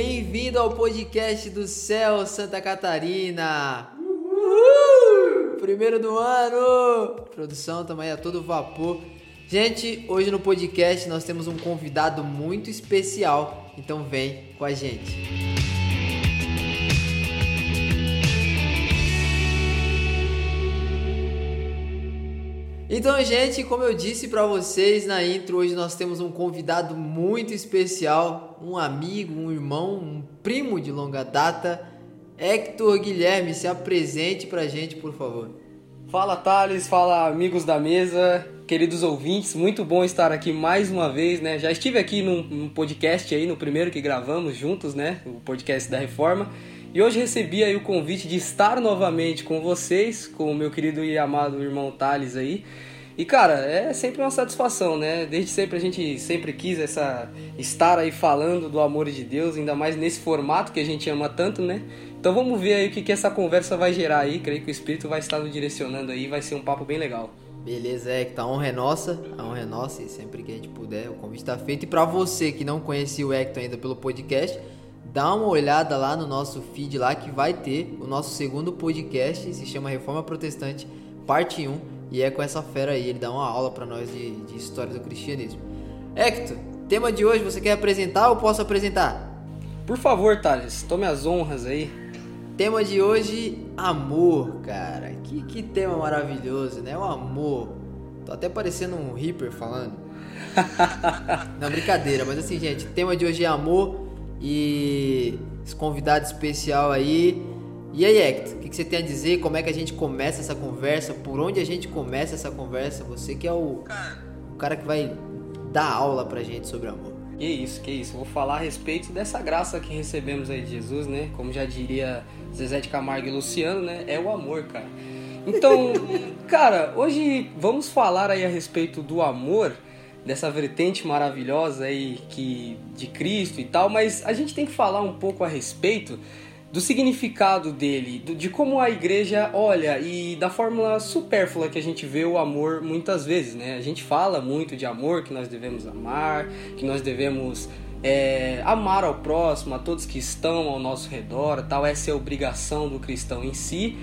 Bem-vindo ao podcast do Céu Santa Catarina. Uhul! Primeiro do ano. Produção também a todo vapor. Gente, hoje no podcast nós temos um convidado muito especial, então vem com a gente. Então, gente, como eu disse para vocês na intro, hoje nós temos um convidado muito especial, um amigo, um irmão, um primo de longa data, Hector Guilherme. Se apresente pra gente, por favor. Fala Thales, fala amigos da mesa, queridos ouvintes, muito bom estar aqui mais uma vez, né? Já estive aqui num, num podcast aí, no primeiro que gravamos juntos, né? O podcast da Reforma. E hoje recebi aí o convite de estar novamente com vocês, com o meu querido e amado irmão Thales aí. E cara, é sempre uma satisfação, né? Desde sempre a gente sempre quis essa estar aí falando do amor de Deus, ainda mais nesse formato que a gente ama tanto, né? Então vamos ver aí o que, que essa conversa vai gerar aí. Creio que o Espírito vai estar nos direcionando aí, vai ser um papo bem legal. Beleza, é que tá a honra é nossa, a honra é nossa e sempre que a gente puder, o convite está feito. E para você que não conhecia o Hector ainda pelo podcast, dá uma olhada lá no nosso feed lá que vai ter o nosso segundo podcast, se chama Reforma Protestante, parte 1, e é com essa fera aí, ele dá uma aula para nós de, de história do cristianismo. Hector, tema de hoje você quer apresentar ou posso apresentar? Por favor, Thales, tome as honras aí. Tema de hoje, amor, cara. Que, que tema maravilhoso, né? O amor. Tô até parecendo um Reaper falando. Não, brincadeira, mas assim, gente, tema de hoje é amor. E esse convidado especial aí. E aí, Hector, o que, que você tem a dizer? Como é que a gente começa essa conversa? Por onde a gente começa essa conversa? Você que é o, o cara que vai dar aula pra gente sobre amor. Que isso, que isso. Vou falar a respeito dessa graça que recebemos aí de Jesus, né? Como já diria Zezé de Camargo e Luciano, né? É o amor, cara. Então, cara, hoje vamos falar aí a respeito do amor dessa vertente maravilhosa aí que de Cristo e tal, mas a gente tem que falar um pouco a respeito do significado dele, de como a igreja olha e da fórmula supérflua que a gente vê o amor muitas vezes, né? A gente fala muito de amor, que nós devemos amar, que nós devemos é, amar ao próximo, a todos que estão ao nosso redor, tal, essa é a obrigação do cristão em si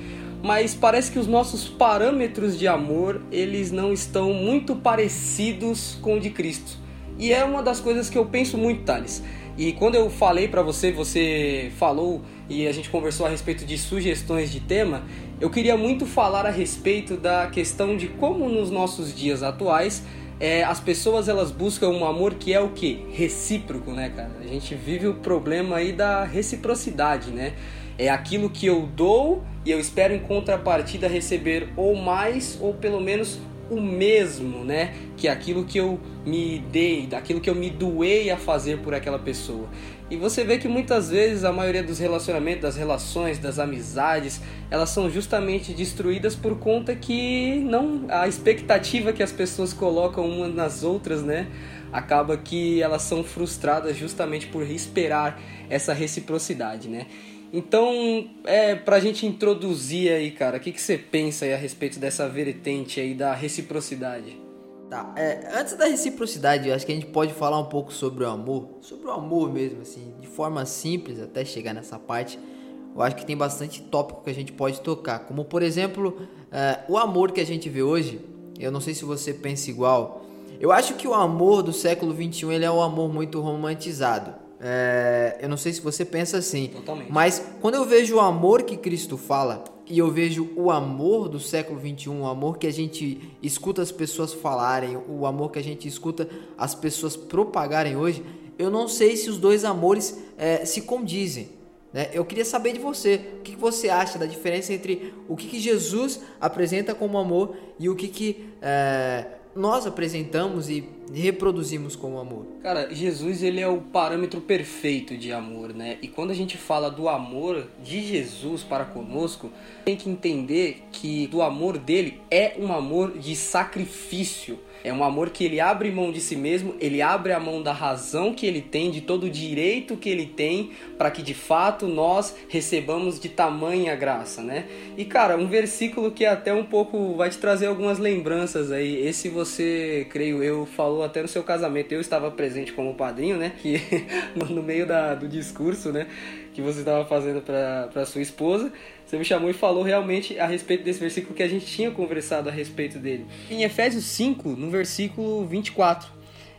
mas parece que os nossos parâmetros de amor, eles não estão muito parecidos com o de Cristo. E é uma das coisas que eu penso muito, Thales. E quando eu falei para você, você falou e a gente conversou a respeito de sugestões de tema, eu queria muito falar a respeito da questão de como nos nossos dias atuais é, as pessoas elas buscam um amor que é o que? Recíproco, né, cara? A gente vive o problema aí da reciprocidade, né? É aquilo que eu dou e eu espero em contrapartida receber ou mais ou pelo menos o mesmo, né? Que aquilo que eu me dei, daquilo que eu me doei a fazer por aquela pessoa. E você vê que muitas vezes a maioria dos relacionamentos, das relações, das amizades, elas são justamente destruídas por conta que não a expectativa que as pessoas colocam umas nas outras, né? Acaba que elas são frustradas justamente por esperar essa reciprocidade, né? Então, é, pra gente introduzir aí, cara, o que, que você pensa aí a respeito dessa vertente aí da reciprocidade? Tá, é, antes da reciprocidade, eu acho que a gente pode falar um pouco sobre o amor, sobre o amor mesmo, assim, de forma simples, até chegar nessa parte. Eu acho que tem bastante tópico que a gente pode tocar, como por exemplo, é, o amor que a gente vê hoje. Eu não sei se você pensa igual. Eu acho que o amor do século 21 ele é um amor muito romantizado. É, eu não sei se você pensa assim, Totalmente. mas quando eu vejo o amor que Cristo fala e eu vejo o amor do século 21, o amor que a gente escuta as pessoas falarem, o amor que a gente escuta as pessoas propagarem hoje, eu não sei se os dois amores é, se condizem. Né? Eu queria saber de você, o que, que você acha da diferença entre o que, que Jesus apresenta como amor e o que, que é, nós apresentamos e reproduzimos como amor? Cara, Jesus ele é o parâmetro perfeito de amor, né? E quando a gente fala do amor de Jesus para conosco, tem que entender que do amor dele é um amor de sacrifício. É um amor que ele abre mão de si mesmo, ele abre a mão da razão que ele tem, de todo o direito que ele tem, para que de fato nós recebamos de tamanha graça, né? E cara, um versículo que até um pouco vai te trazer algumas lembranças aí. Esse você, creio eu, falou até no seu casamento. Eu estava presente como padrinho, né? Que no meio da, do discurso, né? Que você estava fazendo para sua esposa. Você me chamou e falou realmente a respeito desse versículo que a gente tinha conversado a respeito dele. Em Efésios 5, no versículo 24,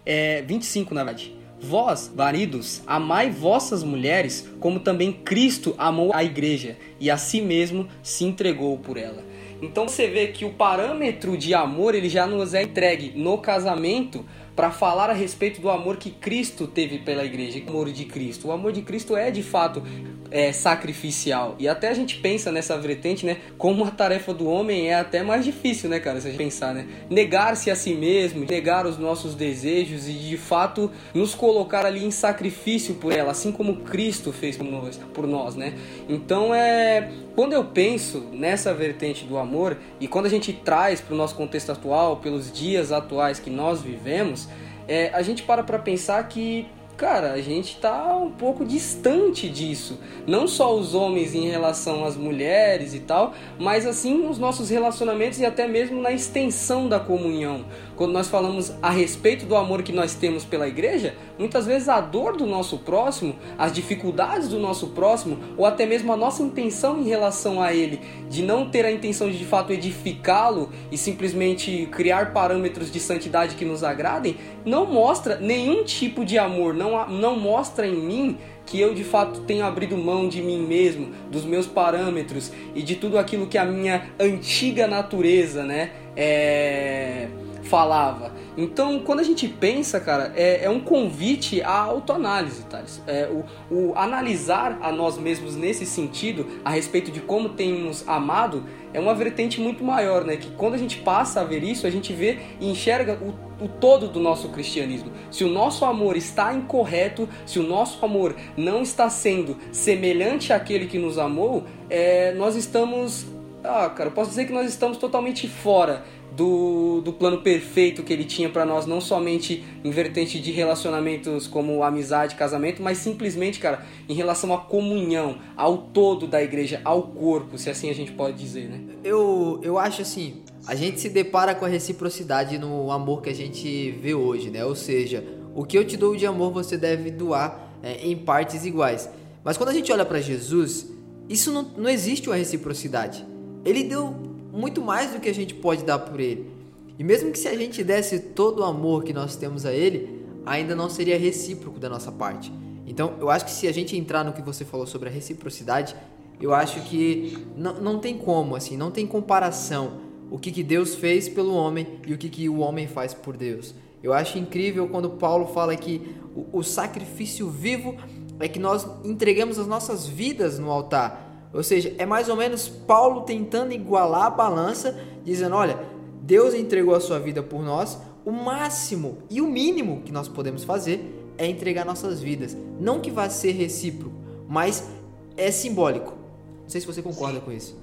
é, 25 na verdade. Vós, maridos, amai vossas mulheres, como também Cristo amou a igreja e a si mesmo se entregou por ela. Então você vê que o parâmetro de amor ele já nos é entregue no casamento para falar a respeito do amor que Cristo teve pela igreja, o amor de Cristo. O amor de Cristo é de fato é, sacrificial. E até a gente pensa nessa vertente, né? Como a tarefa do homem é até mais difícil, né, cara? Se a gente pensar, né? Negar-se a si mesmo, negar os nossos desejos e de fato nos colocar ali em sacrifício por ela, assim como Cristo fez por nós, por nós né? Então é. Quando eu penso nessa vertente do amor e quando a gente traz para o nosso contexto atual, pelos dias atuais que nós vivemos, é, a gente para para pensar que cara, a gente tá um pouco distante disso. Não só os homens em relação às mulheres e tal, mas assim nos nossos relacionamentos e até mesmo na extensão da comunhão. Quando nós falamos a respeito do amor que nós temos pela igreja, muitas vezes a dor do nosso próximo, as dificuldades do nosso próximo, ou até mesmo a nossa intenção em relação a ele, de não ter a intenção de de fato edificá-lo e simplesmente criar parâmetros de santidade que nos agradem, não mostra nenhum tipo de amor, não, não mostra em mim que eu de fato tenho abrido mão de mim mesmo, dos meus parâmetros e de tudo aquilo que a minha antiga natureza, né, é falava. Então, quando a gente pensa, cara, é, é um convite à autoanálise, Thales. É, o, o analisar a nós mesmos nesse sentido, a respeito de como temos amado, é uma vertente muito maior, né? Que quando a gente passa a ver isso, a gente vê e enxerga o, o todo do nosso cristianismo. Se o nosso amor está incorreto, se o nosso amor não está sendo semelhante àquele que nos amou, é, nós estamos ah, cara, posso dizer que nós estamos totalmente fora do, do plano perfeito que ele tinha para nós, não somente em vertente de relacionamentos como amizade, casamento, mas simplesmente, cara, em relação à comunhão, ao todo da igreja, ao corpo, se assim a gente pode dizer, né? Eu, eu acho assim, a gente se depara com a reciprocidade no amor que a gente vê hoje, né? Ou seja, o que eu te dou de amor você deve doar é, em partes iguais. Mas quando a gente olha para Jesus, isso não, não existe uma reciprocidade. Ele deu muito mais do que a gente pode dar por ele. E mesmo que se a gente desse todo o amor que nós temos a ele, ainda não seria recíproco da nossa parte. Então, eu acho que se a gente entrar no que você falou sobre a reciprocidade, eu acho que não, não tem como, assim, não tem comparação o que, que Deus fez pelo homem e o que, que o homem faz por Deus. Eu acho incrível quando Paulo fala que o, o sacrifício vivo é que nós entregamos as nossas vidas no altar. Ou seja, é mais ou menos Paulo tentando igualar a balança, dizendo: olha, Deus entregou a sua vida por nós, o máximo e o mínimo que nós podemos fazer é entregar nossas vidas. Não que vá ser recíproco, mas é simbólico. Não sei se você concorda Sim. com isso.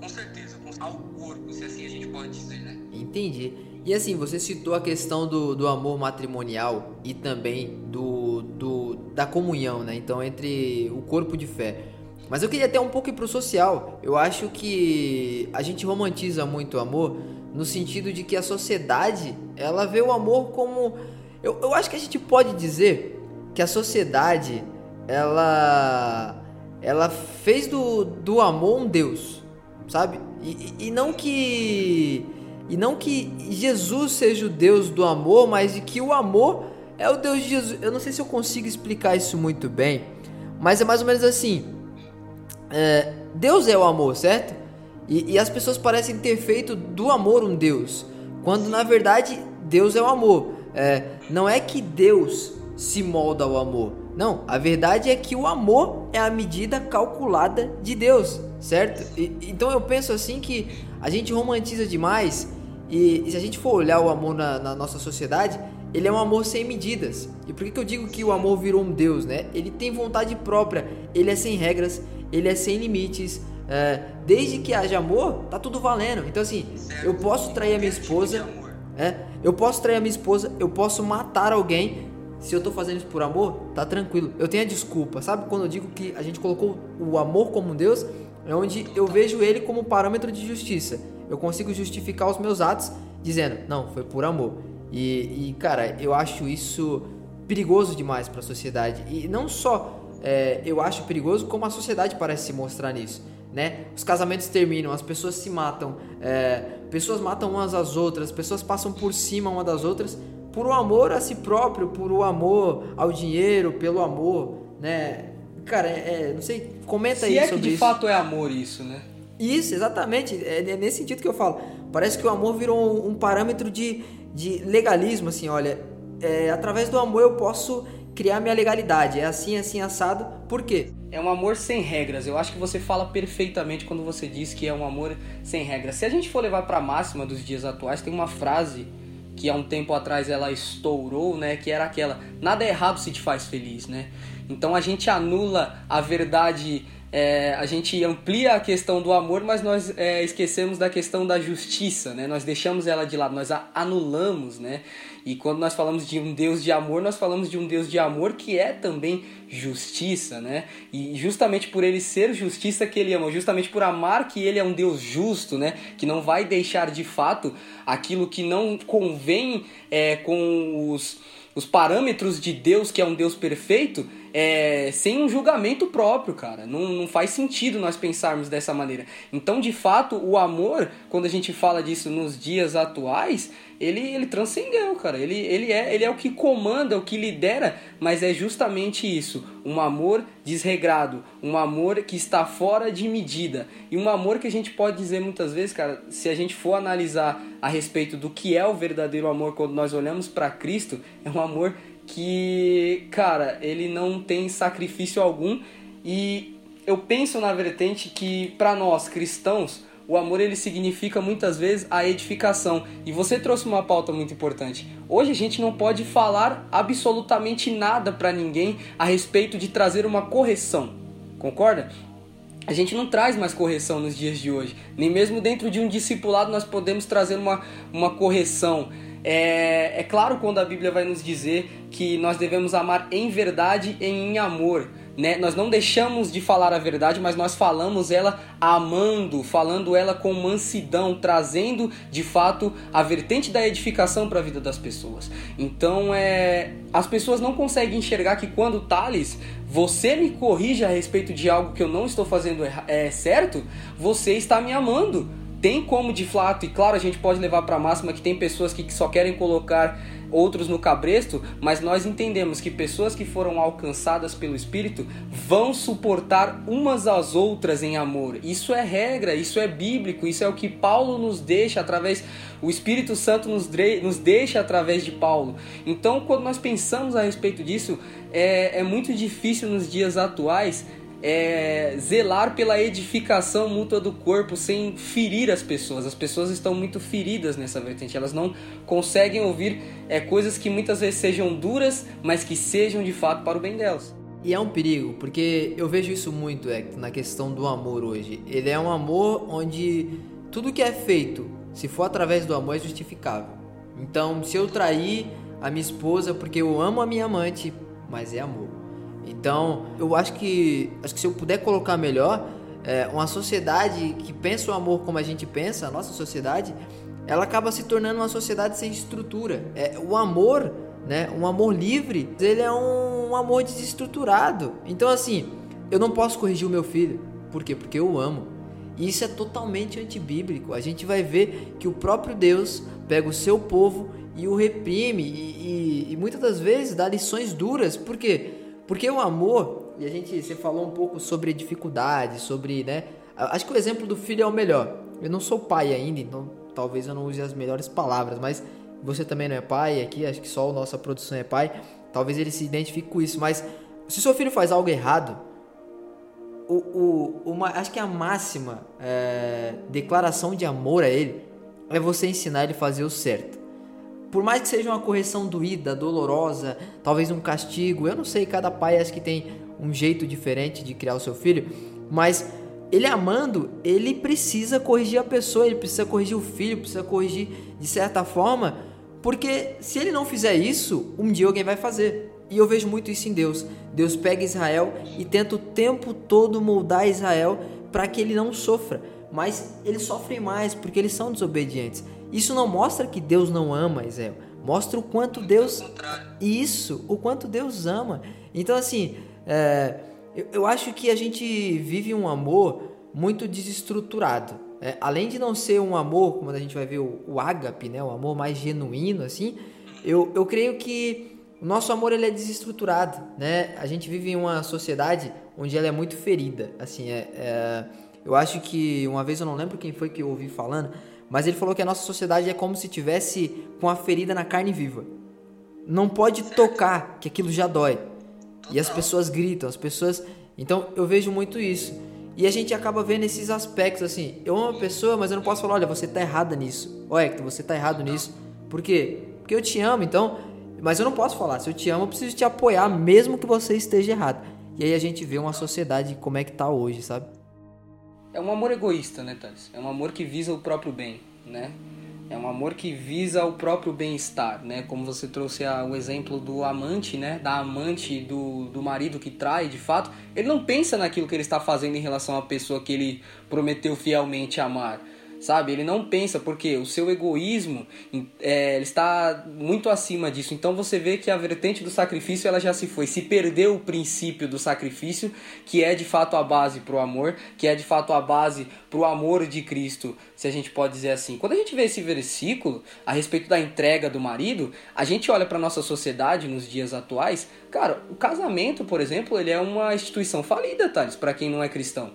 Com certeza, ao corpo, se assim a gente pode dizer, né? Entendi. E assim, você citou a questão do, do amor matrimonial e também do, do, da comunhão, né? Então, entre o corpo de fé. Mas eu queria até um pouco ir pro social. Eu acho que a gente romantiza muito o amor no sentido de que a sociedade, ela vê o amor como... Eu, eu acho que a gente pode dizer que a sociedade, ela... Ela fez do, do amor um Deus, sabe? E, e, não que... E não que Jesus seja o Deus do amor, mas de que o amor é o Deus de Jesus. Eu não sei se eu consigo explicar isso muito bem, mas é mais ou menos assim é, Deus é o amor, certo? E, e, as pessoas parecem ter feito do amor um Deus, quando na verdade Deus é o amor. É, não é que Deus se molda ao amor. Não, a verdade é que o amor é a medida calculada de Deus, certo? E, então eu penso assim que a gente romantiza demais e, e se a gente for olhar o amor na, na, nossa sociedade, ele é um amor sem medidas. E por que, que eu digo que o amor virou um Deus, né? Ele tem vontade própria, ele é sem regras, ele é sem limites. É, desde que haja amor, tá tudo valendo. Então assim, eu posso trair a minha esposa, É, eu posso trair a minha esposa, eu posso matar alguém. Se eu tô fazendo isso por amor, tá tranquilo. Eu tenho a desculpa. Sabe quando eu digo que a gente colocou o amor como Deus? É onde eu vejo ele como parâmetro de justiça. Eu consigo justificar os meus atos dizendo, não, foi por amor. E, e cara, eu acho isso perigoso demais para a sociedade. E não só é, eu acho perigoso, como a sociedade parece se mostrar nisso. Né? Os casamentos terminam, as pessoas se matam, é, pessoas matam umas às outras, pessoas passam por cima uma das outras por o amor a si próprio, por o amor ao dinheiro, pelo amor, né? Cara, é, é não sei, comenta Se aí é sobre que de isso. fato é amor isso, né? Isso, exatamente. É, é nesse sentido que eu falo. Parece que o amor virou um, um parâmetro de, de legalismo, assim, olha, é, através do amor eu posso criar minha legalidade. É assim, assim, assado. Por quê? É um amor sem regras. Eu acho que você fala perfeitamente quando você diz que é um amor sem regras. Se a gente for levar para a máxima dos dias atuais, tem uma frase que há um tempo atrás ela estourou, né? Que era aquela: nada é errado se te faz feliz, né? Então a gente anula a verdade, é, a gente amplia a questão do amor, mas nós é, esquecemos da questão da justiça, né? Nós deixamos ela de lado, nós a anulamos, né? E quando nós falamos de um Deus de amor, nós falamos de um Deus de amor que é também justiça, né? E justamente por ele ser justiça que ele ama, justamente por amar que ele é um Deus justo, né? Que não vai deixar de fato aquilo que não convém é, com os, os parâmetros de Deus, que é um Deus perfeito, é, sem um julgamento próprio, cara. Não, não faz sentido nós pensarmos dessa maneira. Então, de fato, o amor, quando a gente fala disso nos dias atuais, ele, ele transcendeu, cara. Ele, ele, é, ele é o que comanda, o que lidera, mas é justamente isso: um amor desregrado, um amor que está fora de medida. E um amor que a gente pode dizer muitas vezes, cara, se a gente for analisar a respeito do que é o verdadeiro amor quando nós olhamos para Cristo, é um amor que, cara, ele não tem sacrifício algum e eu penso na vertente que para nós cristãos o amor ele significa muitas vezes a edificação. E você trouxe uma pauta muito importante. Hoje a gente não pode falar absolutamente nada para ninguém a respeito de trazer uma correção. Concorda? A gente não traz mais correção nos dias de hoje. Nem mesmo dentro de um discipulado nós podemos trazer uma, uma correção. É, é claro quando a Bíblia vai nos dizer que nós devemos amar em verdade e em amor. Né? Nós não deixamos de falar a verdade, mas nós falamos ela amando, falando ela com mansidão, trazendo de fato a vertente da edificação para a vida das pessoas. Então, é, as pessoas não conseguem enxergar que quando Thales, você me corrige a respeito de algo que eu não estou fazendo é, certo, você está me amando tem como de fato, e claro, a gente pode levar para a máxima que tem pessoas que só querem colocar outros no cabresto, mas nós entendemos que pessoas que foram alcançadas pelo Espírito vão suportar umas às outras em amor. Isso é regra, isso é bíblico, isso é o que Paulo nos deixa através, o Espírito Santo nos, nos deixa através de Paulo. Então, quando nós pensamos a respeito disso, é, é muito difícil nos dias atuais é, zelar pela edificação mútua do corpo sem ferir as pessoas. As pessoas estão muito feridas nessa vertente, elas não conseguem ouvir é, coisas que muitas vezes sejam duras, mas que sejam de fato para o bem delas. E é um perigo, porque eu vejo isso muito é, na questão do amor hoje. Ele é um amor onde tudo que é feito, se for através do amor, é justificável. Então, se eu trair a minha esposa porque eu amo a minha amante, mas é amor. Então, eu acho que, acho que se eu puder colocar melhor, é, uma sociedade que pensa o amor como a gente pensa, a nossa sociedade, ela acaba se tornando uma sociedade sem estrutura. É, o amor, né, um amor livre, ele é um, um amor desestruturado. Então, assim, eu não posso corrigir o meu filho. Por quê? Porque eu amo. E isso é totalmente antibíblico. A gente vai ver que o próprio Deus pega o seu povo e o reprime e, e, e muitas das vezes dá lições duras. Por quê? Porque o amor, e a gente, você falou um pouco sobre dificuldade, sobre, né? Acho que o exemplo do filho é o melhor. Eu não sou pai ainda, então talvez eu não use as melhores palavras, mas você também não é pai aqui, acho que só a nossa produção é pai. Talvez ele se identifique com isso, mas se seu filho faz algo errado, o, o, uma, acho que a máxima é, declaração de amor a ele é você ensinar ele a fazer o certo por mais que seja uma correção doída, dolorosa, talvez um castigo, eu não sei, cada pai acho que tem um jeito diferente de criar o seu filho, mas ele amando, ele precisa corrigir a pessoa, ele precisa corrigir o filho, precisa corrigir de certa forma, Porque se ele não fizer isso, um dia alguém vai fazer. E eu vejo muito isso em Deus. Deus pega Israel e tenta o tempo todo moldar Israel para que ele não sofra. Mas eles sofrem mais porque eles são desobedientes. Isso não mostra que Deus não ama Israel. Mostra o quanto Deus. Isso, o quanto Deus ama. Então, assim, é, eu, eu, acho que a gente vive um amor muito desestruturado. É, além de não ser um amor, como a gente vai ver o, o ágape, né, o amor mais genuíno, assim, eu, eu creio que o nosso amor ele é desestruturado, né? A gente vive em uma sociedade onde ela é muito ferida, assim, é, é, eu acho que uma vez eu não lembro quem foi que eu ouvi falando, mas ele falou que a nossa sociedade é como se tivesse com a ferida na carne viva. Não pode tocar, que aquilo já dói. E as pessoas gritam, as pessoas. Então eu vejo muito isso. E a gente acaba vendo esses aspectos assim. Eu amo a pessoa, mas eu não posso falar, olha, você tá errada nisso. Ô Hector, você tá errado nisso. Por quê? Porque eu te amo, então mas eu não posso falar, se eu te amo, eu preciso te apoiar, mesmo que você esteja errado. E aí a gente vê uma sociedade como é que tá hoje, sabe? É um amor egoísta, né, Thales? É um amor que visa o próprio bem, né? É um amor que visa o próprio bem-estar, né? Como você trouxe o exemplo do amante, né? Da amante do, do marido que trai, de fato. Ele não pensa naquilo que ele está fazendo em relação à pessoa que ele prometeu fielmente amar sabe? Ele não pensa porque o seu egoísmo é, está muito acima disso. Então você vê que a vertente do sacrifício ela já se foi, se perdeu o princípio do sacrifício, que é de fato a base para o amor, que é de fato a base para o amor de Cristo, se a gente pode dizer assim. Quando a gente vê esse versículo a respeito da entrega do marido, a gente olha para nossa sociedade nos dias atuais, cara, o casamento, por exemplo, ele é uma instituição falida, Thales, para quem não é cristão.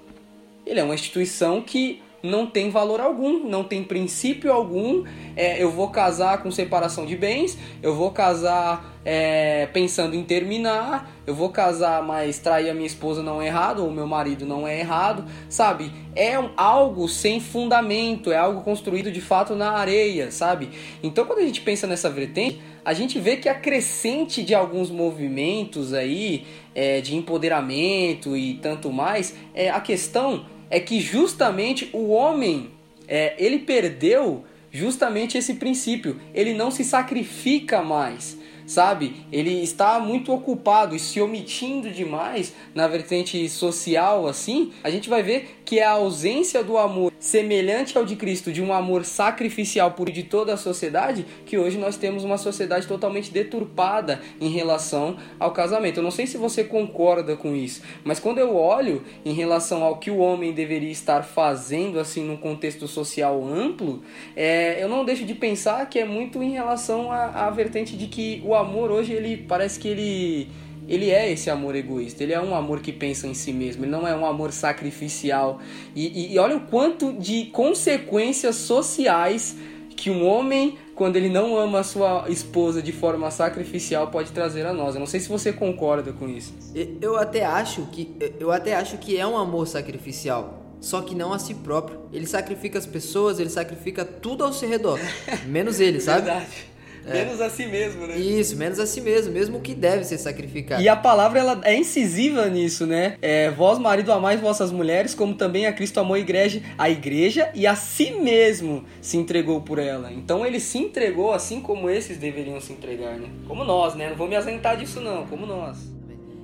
Ele é uma instituição que não tem valor algum, não tem princípio algum. É, eu vou casar com separação de bens, eu vou casar é, pensando em terminar, eu vou casar, mas trair a minha esposa não é errado, ou meu marido não é errado, sabe? É algo sem fundamento, é algo construído de fato na areia, sabe? Então quando a gente pensa nessa vertente, a gente vê que a crescente de alguns movimentos aí, é, de empoderamento e tanto mais, é a questão é que justamente o homem, é, ele perdeu justamente esse princípio. Ele não se sacrifica mais sabe? Ele está muito ocupado e se omitindo demais na vertente social, assim, a gente vai ver que a ausência do amor semelhante ao de Cristo, de um amor sacrificial por de toda a sociedade, que hoje nós temos uma sociedade totalmente deturpada em relação ao casamento. Eu não sei se você concorda com isso, mas quando eu olho em relação ao que o homem deveria estar fazendo, assim, num contexto social amplo, é, eu não deixo de pensar que é muito em relação à, à vertente de que o amor hoje, ele parece que ele ele é esse amor egoísta, ele é um amor que pensa em si mesmo, ele não é um amor sacrificial. E, e, e olha o quanto de consequências sociais que um homem, quando ele não ama a sua esposa de forma sacrificial, pode trazer a nós. Eu não sei se você concorda com isso. Eu até acho que eu até acho que é um amor sacrificial, só que não a si próprio. Ele sacrifica as pessoas, ele sacrifica tudo ao seu redor, menos ele, sabe? Verdade. É. Menos a si mesmo, né? Isso, menos a si mesmo, mesmo que deve ser sacrificado. E a palavra ela é incisiva nisso, né? É, vós, marido, amais vossas mulheres, como também a Cristo amou a igreja, a igreja e a si mesmo se entregou por ela. Então ele se entregou assim como esses deveriam se entregar, né? Como nós, né? Não vou me asentar disso não, como nós.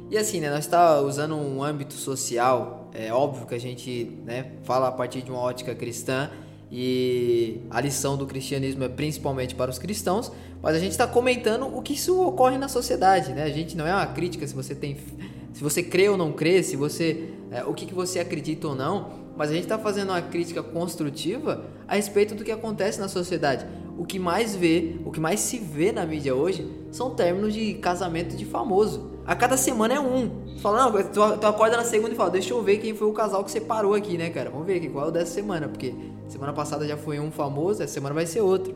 E assim, né, nós está usando um âmbito social, é óbvio que a gente, né, fala a partir de uma ótica cristã, e a lição do cristianismo é principalmente para os cristãos, mas a gente está comentando o que isso ocorre na sociedade, né? A gente não é uma crítica se você tem, se você crê ou não crê, se você, é, o que, que você acredita ou não, mas a gente está fazendo uma crítica construtiva a respeito do que acontece na sociedade. O que mais vê, o que mais se vê na mídia hoje são términos de casamento de famoso. A cada semana é um. Fala, não, tu, tu acorda na segunda e fala, deixa eu ver quem foi o casal que separou aqui, né, cara? Vamos ver aqui qual é o dessa semana, porque semana passada já foi um famoso, essa semana vai ser outro.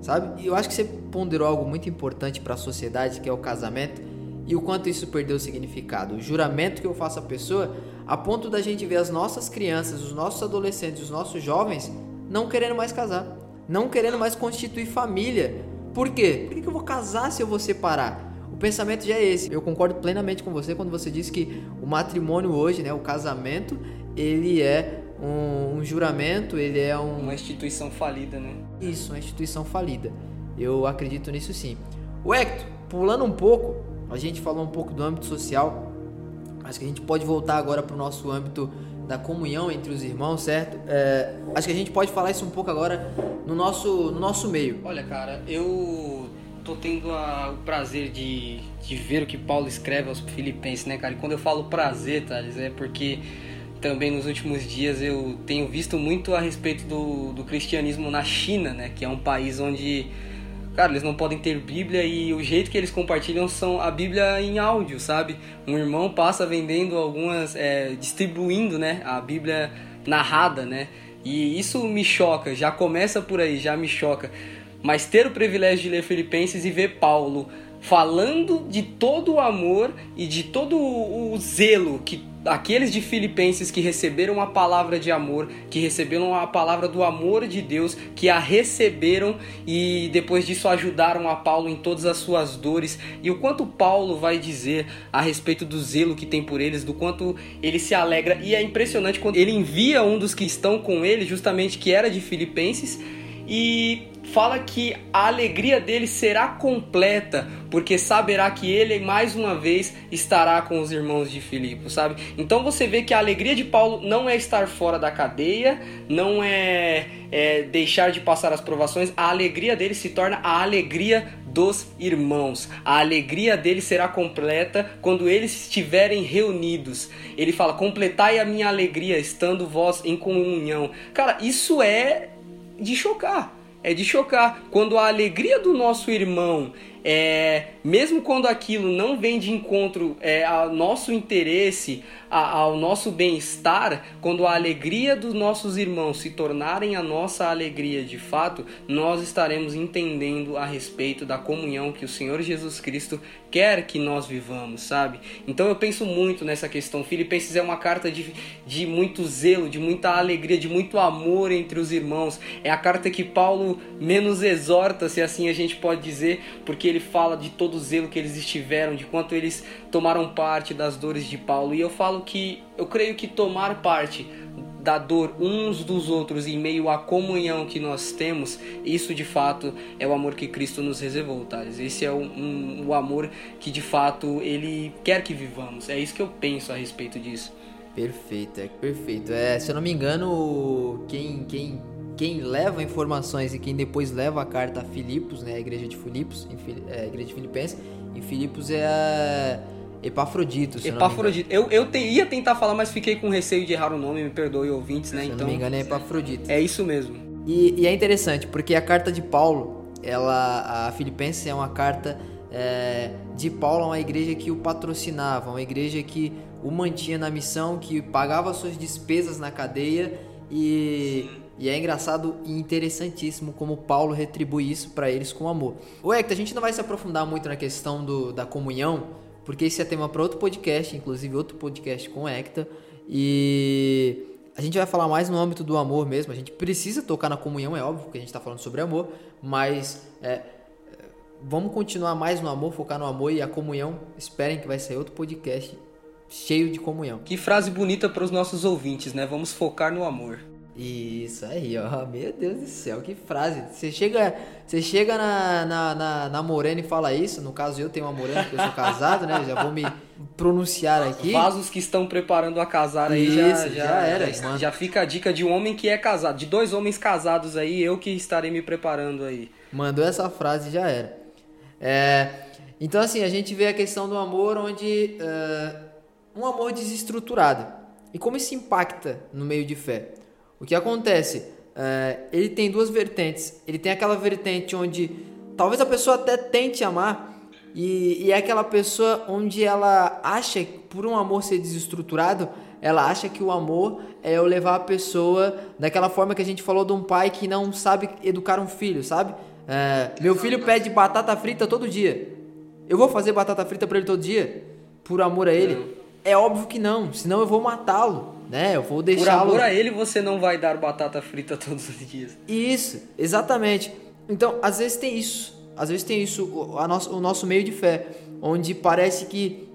Sabe? E eu acho que você ponderou algo muito importante para a sociedade, que é o casamento, e o quanto isso perdeu o significado. O juramento que eu faço à pessoa, a ponto da gente ver as nossas crianças, os nossos adolescentes, os nossos jovens não querendo mais casar, não querendo mais constituir família. Por quê? Por que eu vou casar se eu vou separar? O pensamento já é esse. Eu concordo plenamente com você quando você diz que o matrimônio hoje, né, o casamento, ele é um, um juramento, ele é um... uma instituição falida, né? Isso, uma instituição falida. Eu acredito nisso sim. O Hector, pulando um pouco, a gente falou um pouco do âmbito social, acho que a gente pode voltar agora para o nosso âmbito da comunhão entre os irmãos, certo? É, acho que a gente pode falar isso um pouco agora no nosso, no nosso meio. Olha, cara, eu tô tendo a, o prazer de, de ver o que Paulo escreve aos filipenses, né, cara? E quando eu falo prazer, Thales, é porque também nos últimos dias eu tenho visto muito a respeito do, do cristianismo na China, né? Que é um país onde, cara, eles não podem ter Bíblia e o jeito que eles compartilham são a Bíblia em áudio, sabe? Um irmão passa vendendo algumas, é, distribuindo, né? A Bíblia narrada, né? E isso me choca, já começa por aí, já me choca. Mas ter o privilégio de ler Filipenses e ver Paulo falando de todo o amor e de todo o zelo que aqueles de Filipenses que receberam a palavra de amor, que receberam a palavra do amor de Deus, que a receberam e depois disso ajudaram a Paulo em todas as suas dores, e o quanto Paulo vai dizer a respeito do zelo que tem por eles, do quanto ele se alegra, e é impressionante quando ele envia um dos que estão com ele, justamente que era de Filipenses, e fala que a alegria dele será completa, porque saberá que ele mais uma vez estará com os irmãos de Filipe, sabe? Então você vê que a alegria de Paulo não é estar fora da cadeia, não é, é deixar de passar as provações, a alegria dele se torna a alegria dos irmãos. A alegria dele será completa quando eles estiverem reunidos. Ele fala: completai a minha alegria estando vós em comunhão. Cara, isso é de chocar é de chocar. Quando a alegria do nosso irmão é, mesmo quando aquilo não vem de encontro é, ao nosso interesse, a, ao nosso bem-estar, quando a alegria dos nossos irmãos se tornarem a nossa alegria de fato, nós estaremos entendendo a respeito da comunhão que o Senhor Jesus Cristo quer que nós vivamos, sabe? Então eu penso muito nessa questão. Filipenses é uma carta de, de muito zelo, de muita alegria, de muito amor entre os irmãos. É a carta que Paulo menos exorta, se assim a gente pode dizer, porque ele fala de todo o zelo que eles estiveram, de quanto eles tomaram parte das dores de Paulo. E eu falo que eu creio que tomar parte da dor uns dos outros em meio à comunhão que nós temos, isso de fato é o amor que Cristo nos reservou, Thales. Esse é o, um, o amor que de fato Ele quer que vivamos. É isso que eu penso a respeito disso. Perfeito, é perfeito. É, se eu não me engano, quem, quem quem leva informações e quem depois leva a carta a Filipos, né, a igreja de Filipos, em, é, a igreja de Filipenses, em Filipos é a Epafrodito. Epafrodito. Eu, eu te, ia tentar falar, mas fiquei com receio de errar o nome, me perdoe ouvintes, né? Se então, não me engano é Epafrodito. É isso mesmo. E, e, é interessante, porque a carta de Paulo, ela, a Filipenses é uma carta é, de Paulo a uma igreja que o patrocinava, uma igreja que o mantinha na missão, que pagava suas despesas na cadeia e e é engraçado e interessantíssimo como Paulo retribui isso para eles com amor. O Hector, a gente não vai se aprofundar muito na questão do, da comunhão, porque isso é tema para outro podcast, inclusive outro podcast com o Hector. E a gente vai falar mais no âmbito do amor mesmo. A gente precisa tocar na comunhão, é óbvio, porque a gente está falando sobre amor, mas é, vamos continuar mais no amor, focar no amor e a comunhão. Esperem que vai sair outro podcast cheio de comunhão. Que frase bonita para os nossos ouvintes, né? Vamos focar no amor. Isso aí, ó. Meu Deus do céu, que frase. Você chega, você chega na, na, na, na Morena e fala isso. No caso, eu tenho uma Morena porque eu sou casado, né? Já vou me pronunciar aqui. Vasos que estão preparando a casar aí isso, já, já, já era. Já, já, fica a dica de um homem que é casado. De dois homens casados aí, eu que estarei me preparando aí. Mandou essa frase já era. É, então, assim, a gente vê a questão do amor onde. Uh, um amor desestruturado. E como isso impacta no meio de fé? O que acontece? É, ele tem duas vertentes. Ele tem aquela vertente onde talvez a pessoa até tente amar, e, e é aquela pessoa onde ela acha, por um amor ser desestruturado, ela acha que o amor é eu levar a pessoa daquela forma que a gente falou de um pai que não sabe educar um filho, sabe? É, meu filho pede batata frita todo dia. Eu vou fazer batata frita para ele todo dia? Por amor a ele? É óbvio que não, senão eu vou matá-lo né? Eu vou deixar. Por amor a ele, você não vai dar batata frita todos os dias. Isso, exatamente. Então, às vezes tem isso. Às vezes tem isso, o, nosso, o nosso meio de fé, onde parece que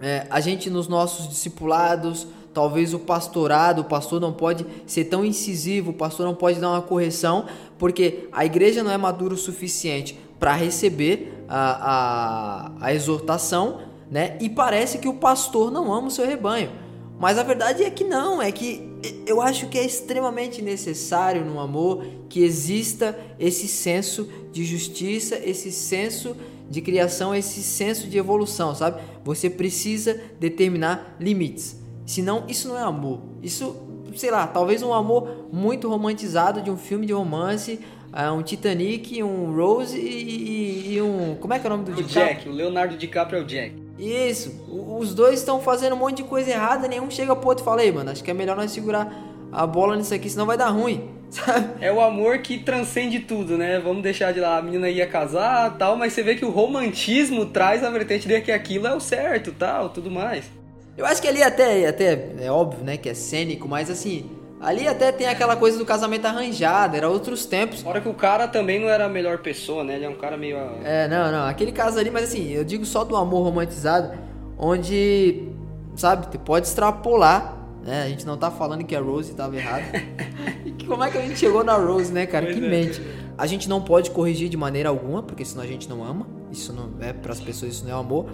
é, a gente nos nossos discipulados, talvez o pastorado, o pastor não pode ser tão incisivo, o pastor não pode dar uma correção, Porque a igreja não é madura o suficiente para receber a, a, a exortação, né? E parece que o pastor não ama o seu rebanho. Mas a verdade é que não, é que eu acho que é extremamente necessário no amor que exista esse senso de justiça, esse senso de criação, esse senso de evolução, sabe? Você precisa determinar limites. Senão, isso não é amor. Isso, sei lá, talvez um amor muito romantizado de um filme de romance, uh, um Titanic, um Rose e, e, um. Como é que é o nome do o Jack? O Leonardo DiCaprio é o Jack. Isso, os dois estão fazendo um monte de coisa errada, nenhum chega pro outro e fala, ei, mano, acho que é melhor nós segurar a bola nisso aqui, senão vai dar ruim. Sabe? É o amor que transcende tudo, né? Vamos deixar de lá, a menina ia casar tal, mas você vê que o romantismo traz a vertente de que aquilo é o certo tal, tudo mais. Eu acho que ali até, até é óbvio, né, que é cênico, mas assim, ali até tem aquela coisa do casamento arranjado, era outros tempos. Fora que o cara também não era a melhor pessoa, né? Ele é um cara meio. É, não, não. Aquele caso ali, mas assim, eu digo só do amor romantizado, onde, sabe, pode extrapolar né? A gente não tá falando que a Rose tava errada. e como é que a gente chegou na Rose, né, cara? Pois que é. mente. A gente não pode corrigir de maneira alguma, porque senão a gente não ama. Isso não é para as pessoas, isso não é amor.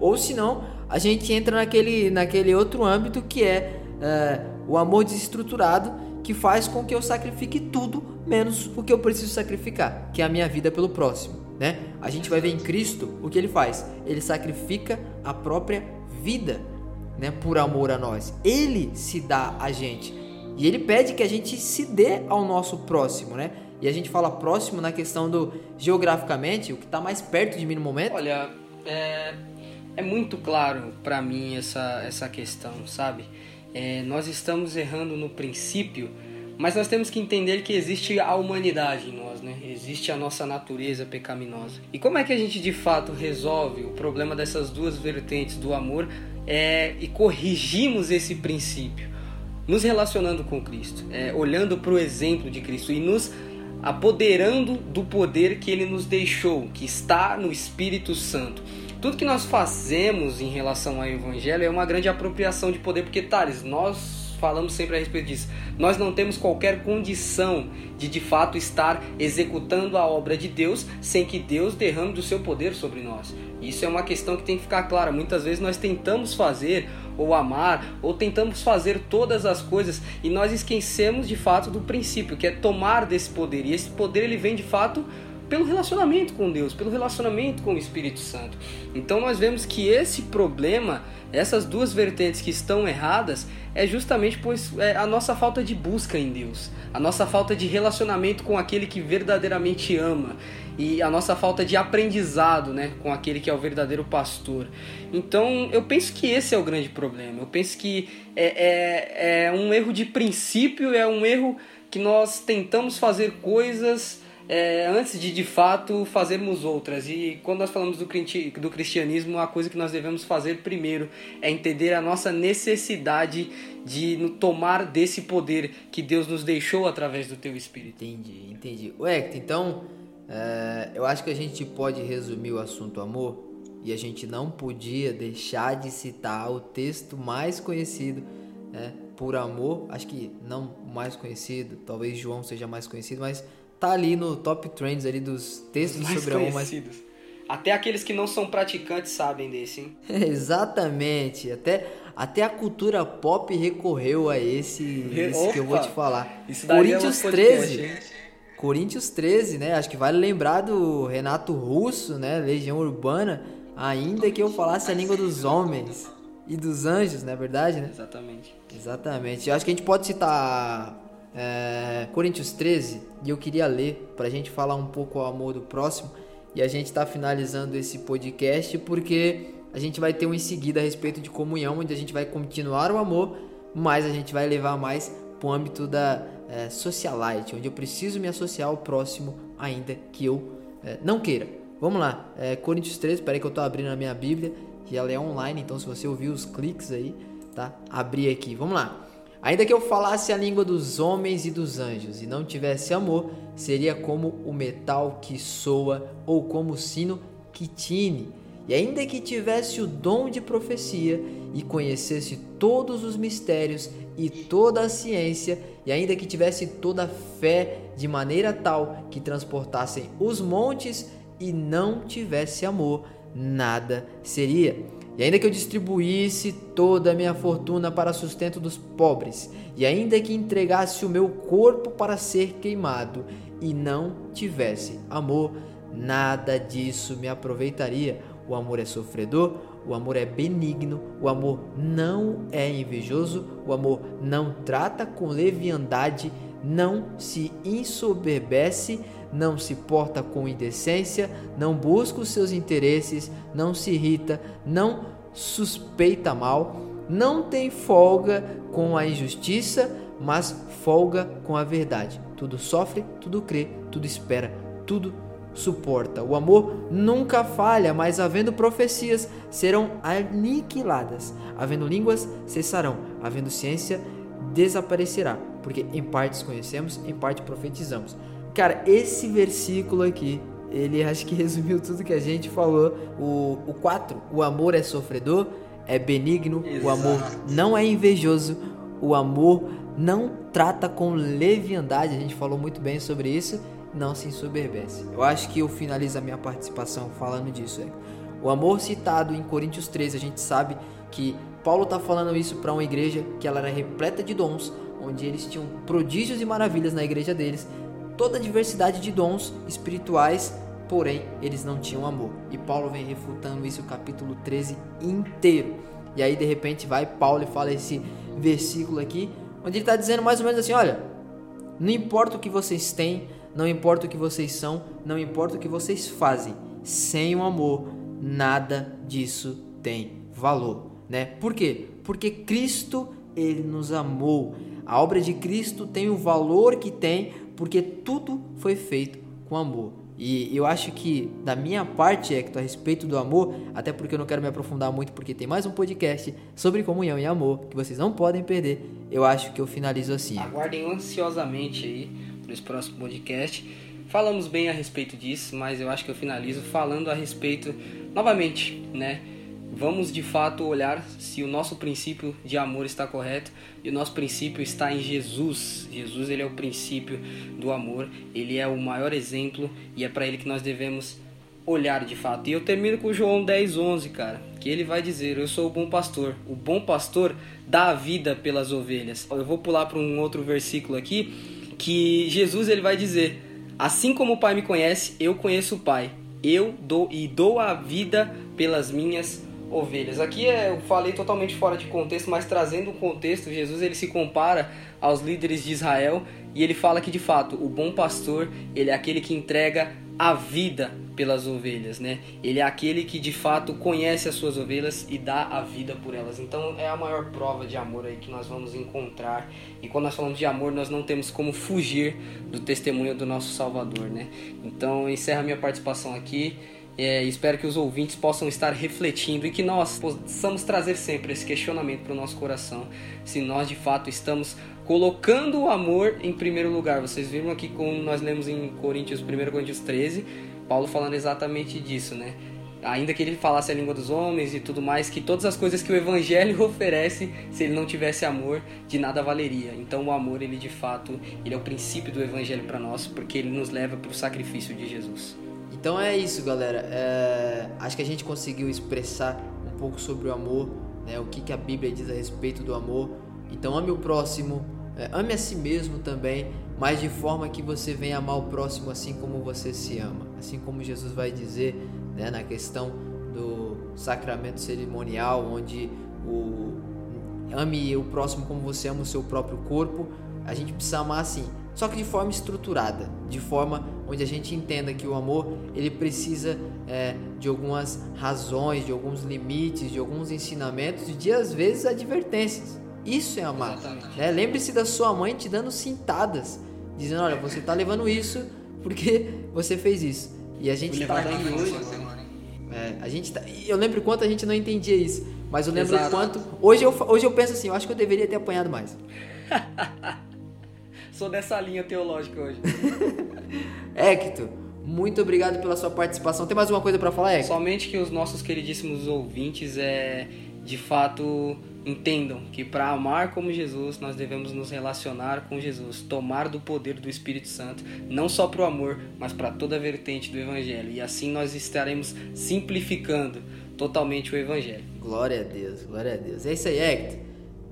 Ou senão, a gente entra naquele, naquele outro âmbito que é uh, o amor desestruturado, que faz com que eu sacrifique tudo menos o que eu preciso sacrificar, que é a minha vida pelo próximo, né? A gente vai ver em Cristo o que ele faz. Ele sacrifica a própria vida né, por amor a nós. Ele se dá a gente. E ele pede que a gente se dê ao nosso próximo, né? E a gente fala próximo na questão do geograficamente, o que está mais perto de mim no momento. Olha, é, é muito claro para mim essa, essa questão, sabe? É, nós estamos errando no princípio, mas nós temos que entender que existe a humanidade em nós, né? Existe a nossa natureza pecaminosa. E como é que a gente de fato resolve o problema dessas duas vertentes do amor é, e corrigimos esse princípio, nos relacionando com Cristo, é, olhando para o exemplo de Cristo e nos apoderando do poder que Ele nos deixou, que está no Espírito Santo. Tudo que nós fazemos em relação ao Evangelho é uma grande apropriação de poder, porque, Thales, nós falamos sempre a respeito disso. Nós não temos qualquer condição de de fato estar executando a obra de Deus sem que Deus derrame do seu poder sobre nós. Isso é uma questão que tem que ficar clara. Muitas vezes nós tentamos fazer ou amar, ou tentamos fazer todas as coisas e nós esquecemos de fato do princípio, que é tomar desse poder. E esse poder ele vem de fato pelo relacionamento com Deus, pelo relacionamento com o Espírito Santo. Então nós vemos que esse problema, essas duas vertentes que estão erradas, é justamente pois é a nossa falta de busca em Deus, a nossa falta de relacionamento com aquele que verdadeiramente ama e a nossa falta de aprendizado, né, com aquele que é o verdadeiro pastor. Então eu penso que esse é o grande problema. Eu penso que é, é, é um erro de princípio, é um erro que nós tentamos fazer coisas é, antes de de fato fazermos outras. E quando nós falamos do, do cristianismo, a coisa que nós devemos fazer primeiro é entender a nossa necessidade de tomar desse poder que Deus nos deixou através do Teu Espírito. Entendi, entendi. Ué, então é, eu acho que a gente pode resumir o assunto amor e a gente não podia deixar de citar o texto mais conhecido né, por amor. Acho que não mais conhecido, talvez João seja mais conhecido, mas tá ali no top trends ali dos textos mais sobre amor mais até aqueles que não são praticantes sabem desse, hein? Exatamente. Até, até a cultura pop recorreu a esse, esse que eu vou te falar. Isso Coríntios é 13. Coríntios 13, né? Acho que vale lembrar do Renato Russo, né? Legião Urbana. Ainda que eu falasse a língua dos homens e dos anjos, não é verdade, né? Exatamente. Exatamente. Eu acho que a gente pode citar é, Coríntios 13 e eu queria ler para a gente falar um pouco o amor do próximo. E a gente está finalizando esse podcast porque a gente vai ter um em seguida a respeito de comunhão, onde a gente vai continuar o amor, mas a gente vai levar mais para o âmbito da é, socialite, onde eu preciso me associar ao próximo, ainda que eu é, não queira. Vamos lá, é, Coríntios 13, espera que eu estou abrindo a minha Bíblia, que ela é online, então se você ouvir os cliques aí, tá? Abrir aqui, vamos lá. Ainda que eu falasse a língua dos homens e dos anjos e não tivesse amor, seria como o metal que soa ou como o sino que tine. e ainda que tivesse o dom de profecia e conhecesse todos os mistérios e toda a ciência, e ainda que tivesse toda a fé de maneira tal que transportassem os montes e não tivesse amor, nada seria. E ainda que eu distribuísse toda a minha fortuna para sustento dos pobres, e ainda que entregasse o meu corpo para ser queimado, e não tivesse amor, nada disso me aproveitaria. O amor é sofredor, o amor é benigno, o amor não é invejoso, o amor não trata com leviandade, não se ensoberbece, não se porta com indecência, não busca os seus interesses, não se irrita, não suspeita mal, não tem folga com a injustiça, mas folga com a verdade. Tudo sofre, tudo crê, tudo espera, tudo suporta. O amor nunca falha, mas havendo profecias serão aniquiladas, havendo línguas cessarão, havendo ciência desaparecerá, porque em partes conhecemos, em parte profetizamos. Cara, esse versículo aqui, ele acho que resumiu tudo que a gente falou. O, o 4, o amor é sofredor, é benigno, Exato. o amor não é invejoso, o amor não trata com leviandade, a gente falou muito bem sobre isso não se ensoberbece. Eu acho que eu finalizo a minha participação falando disso. É. O amor citado em Coríntios 13, a gente sabe que Paulo está falando isso para uma igreja que ela era repleta de dons, onde eles tinham prodígios e maravilhas na igreja deles, toda a diversidade de dons espirituais, porém eles não tinham amor. E Paulo vem refutando isso o capítulo 13 inteiro. E aí de repente vai Paulo e fala esse versículo aqui, onde ele está dizendo mais ou menos assim: olha, não importa o que vocês têm, não importa o que vocês são, não importa o que vocês fazem, sem o amor, nada disso tem valor, né? Por quê? Porque Cristo ele nos amou. A obra de Cristo tem o valor que tem porque tudo foi feito com amor. E eu acho que da minha parte, Hector, a respeito do amor, até porque eu não quero me aprofundar muito, porque tem mais um podcast sobre comunhão e amor que vocês não podem perder. Eu acho que eu finalizo assim. Aguardem ansiosamente aí para esse próximo podcast. Falamos bem a respeito disso, mas eu acho que eu finalizo falando a respeito novamente, né? Vamos de fato olhar se o nosso princípio de amor está correto e o nosso princípio está em Jesus. Jesus ele é o princípio do amor, ele é o maior exemplo e é para ele que nós devemos olhar de fato. E eu termino com João 10, 11, cara, que ele vai dizer: Eu sou o bom pastor. O bom pastor dá a vida pelas ovelhas. Eu vou pular para um outro versículo aqui que Jesus ele vai dizer: Assim como o Pai me conhece, eu conheço o Pai. Eu dou e dou a vida pelas minhas ovelhas. Aqui é, eu falei totalmente fora de contexto, mas trazendo o contexto, Jesus ele se compara aos líderes de Israel e ele fala que de fato o bom pastor ele é aquele que entrega a vida pelas ovelhas, né? Ele é aquele que de fato conhece as suas ovelhas e dá a vida por elas. Então é a maior prova de amor aí que nós vamos encontrar. E quando nós falamos de amor, nós não temos como fugir do testemunho do nosso Salvador, né? Então encerra minha participação aqui. É, espero que os ouvintes possam estar refletindo e que nós possamos trazer sempre esse questionamento para o nosso coração, se nós de fato estamos colocando o amor em primeiro lugar. Vocês viram aqui como nós lemos em Coríntios, 1 Coríntios 13, Paulo falando exatamente disso, né? Ainda que ele falasse a língua dos homens e tudo mais, que todas as coisas que o evangelho oferece, se ele não tivesse amor, de nada valeria. Então o amor, ele de fato, ele é o princípio do evangelho para nós, porque ele nos leva para o sacrifício de Jesus. Então é isso, galera. É... Acho que a gente conseguiu expressar um pouco sobre o amor, né? o que, que a Bíblia diz a respeito do amor. Então ame o próximo, é, ame a si mesmo também, mas de forma que você venha amar o próximo assim como você se ama. Assim como Jesus vai dizer né, na questão do sacramento cerimonial, onde o ame o próximo como você ama o seu próprio corpo, a gente precisa amar assim, só que de forma estruturada, de forma onde a gente entenda que o amor ele precisa é, de algumas razões, de alguns limites, de alguns ensinamentos e de às vezes advertências. Isso é amar. Né? Lembre-se da sua mãe te dando cintadas, dizendo: olha, você está levando isso porque você fez isso. E a gente está aqui hoje. É, a gente tá, eu lembro quanto a gente não entendia isso, mas eu lembro Exato. quanto. Hoje eu, hoje eu penso assim: eu acho que eu deveria ter apanhado mais. Sou dessa linha teológica hoje. Hector, Muito obrigado pela sua participação. Tem mais alguma coisa para falar, Hector? Somente que os nossos queridíssimos ouvintes é de fato entendam que para amar como Jesus nós devemos nos relacionar com Jesus, tomar do poder do Espírito Santo, não só para o amor, mas para toda a vertente do Evangelho. E assim nós estaremos simplificando totalmente o Evangelho. Glória a Deus, glória a Deus. É isso aí, Hector.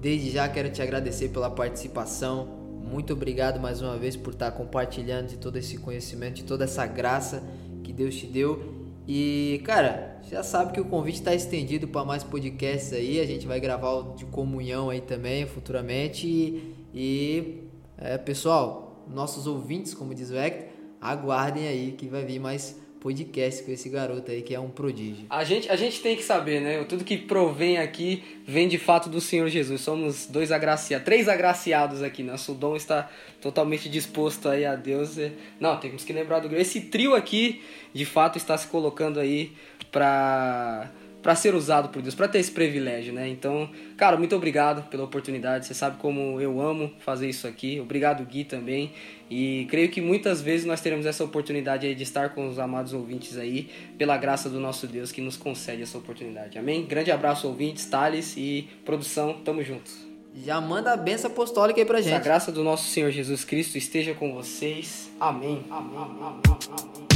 Desde já quero te agradecer pela participação. Muito obrigado mais uma vez por estar compartilhando de todo esse conhecimento, de toda essa graça que Deus te deu. E, cara, já sabe que o convite está estendido para mais podcasts aí. A gente vai gravar o de comunhão aí também futuramente. E, e é, pessoal, nossos ouvintes, como diz o Hector, aguardem aí que vai vir mais podcast com esse garoto aí que é um prodígio. A gente, a gente tem que saber, né? Tudo que provém aqui vem de fato do Senhor Jesus. Somos dois agraciados, três agraciados aqui. Nosso dom está totalmente disposto aí a Deus. Não, temos que lembrar do esse trio aqui, de fato, está se colocando aí para para ser usado por Deus, para ter esse privilégio, né? Então, cara, muito obrigado pela oportunidade. Você sabe como eu amo fazer isso aqui. Obrigado, Gui, também. E creio que muitas vezes nós teremos essa oportunidade aí de estar com os amados ouvintes aí, pela graça do nosso Deus que nos concede essa oportunidade. Amém? Grande abraço, ouvintes, Thales e produção. Tamo juntos. Já manda a benção apostólica aí pra gente. Que a graça do nosso Senhor Jesus Cristo esteja com vocês. Amém. Amém. Amém. Amém.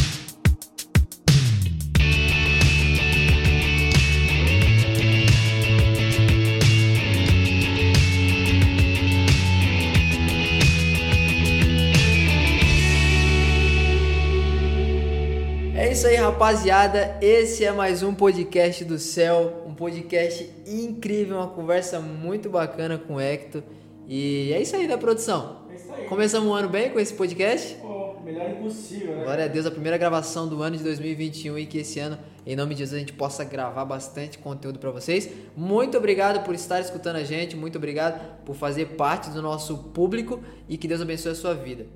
Isso aí, rapaziada. Esse é mais um podcast do céu, um podcast incrível, uma conversa muito bacana com o Hector. E é isso aí, né, produção? É isso aí. Começamos o ano bem com esse podcast? Pô, melhor impossível, né? Glória a Deus, a primeira gravação do ano de 2021 e que esse ano, em nome de Jesus, a gente possa gravar bastante conteúdo para vocês. Muito obrigado por estar escutando a gente, muito obrigado por fazer parte do nosso público e que Deus abençoe a sua vida.